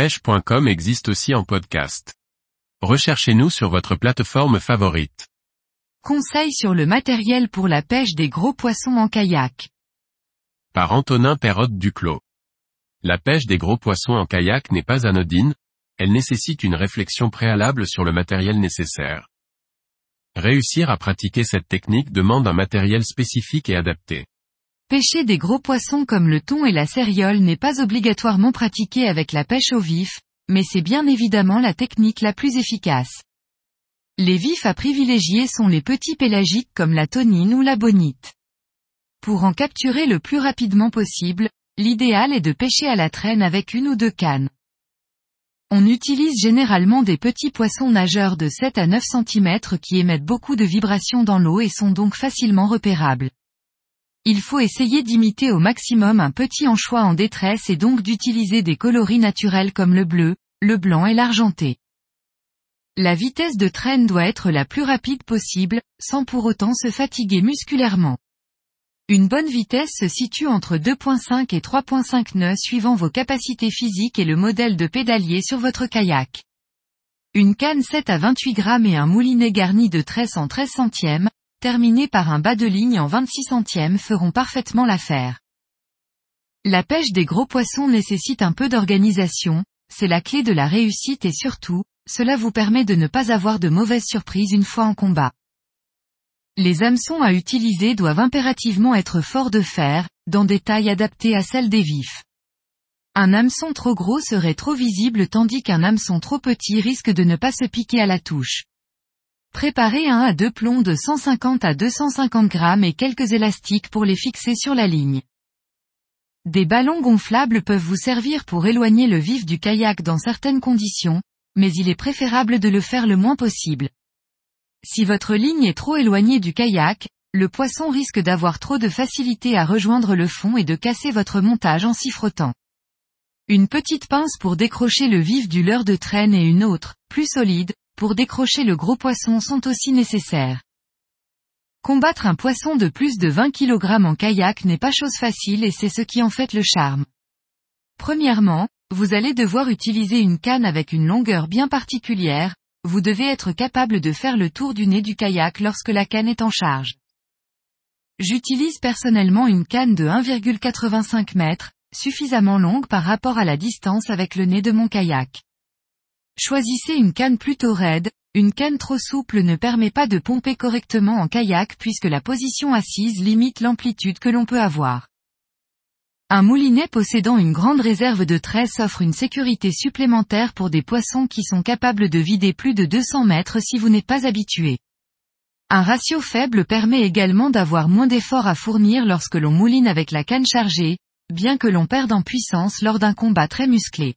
pêche.com existe aussi en podcast. Recherchez-nous sur votre plateforme favorite. Conseils sur le matériel pour la pêche des gros poissons en kayak. Par Antonin Perrotte Duclos. La pêche des gros poissons en kayak n'est pas anodine, elle nécessite une réflexion préalable sur le matériel nécessaire. Réussir à pratiquer cette technique demande un matériel spécifique et adapté. Pêcher des gros poissons comme le thon et la céréole n'est pas obligatoirement pratiqué avec la pêche au vif, mais c'est bien évidemment la technique la plus efficace. Les vifs à privilégier sont les petits pélagiques comme la tonine ou la bonite. Pour en capturer le plus rapidement possible, l'idéal est de pêcher à la traîne avec une ou deux cannes. On utilise généralement des petits poissons nageurs de 7 à 9 cm qui émettent beaucoup de vibrations dans l'eau et sont donc facilement repérables. Il faut essayer d'imiter au maximum un petit anchois en détresse et donc d'utiliser des coloris naturels comme le bleu, le blanc et l'argenté. La vitesse de traîne doit être la plus rapide possible, sans pour autant se fatiguer musculairement. Une bonne vitesse se situe entre 2.5 et 3.5 nœuds suivant vos capacités physiques et le modèle de pédalier sur votre kayak. Une canne 7 à 28 grammes et un moulinet garni de tresse en 13 centièmes, terminé par un bas de ligne en 26 centièmes feront parfaitement l'affaire. La pêche des gros poissons nécessite un peu d'organisation, c'est la clé de la réussite et surtout, cela vous permet de ne pas avoir de mauvaises surprises une fois en combat. Les hameçons à utiliser doivent impérativement être forts de fer, dans des tailles adaptées à celles des vifs. Un hameçon trop gros serait trop visible tandis qu'un hameçon trop petit risque de ne pas se piquer à la touche. Préparez un à deux plombs de 150 à 250 grammes et quelques élastiques pour les fixer sur la ligne. Des ballons gonflables peuvent vous servir pour éloigner le vif du kayak dans certaines conditions, mais il est préférable de le faire le moins possible. Si votre ligne est trop éloignée du kayak, le poisson risque d'avoir trop de facilité à rejoindre le fond et de casser votre montage en s'y frottant. Une petite pince pour décrocher le vif du leurre de traîne et une autre, plus solide, pour décrocher le gros poisson sont aussi nécessaires. Combattre un poisson de plus de 20 kg en kayak n'est pas chose facile et c'est ce qui en fait le charme. Premièrement, vous allez devoir utiliser une canne avec une longueur bien particulière, vous devez être capable de faire le tour du nez du kayak lorsque la canne est en charge. J'utilise personnellement une canne de 1,85 m, suffisamment longue par rapport à la distance avec le nez de mon kayak. Choisissez une canne plutôt raide, une canne trop souple ne permet pas de pomper correctement en kayak puisque la position assise limite l'amplitude que l'on peut avoir. Un moulinet possédant une grande réserve de tresse offre une sécurité supplémentaire pour des poissons qui sont capables de vider plus de 200 mètres si vous n'êtes pas habitué. Un ratio faible permet également d'avoir moins d'efforts à fournir lorsque l'on mouline avec la canne chargée, bien que l'on perde en puissance lors d'un combat très musclé.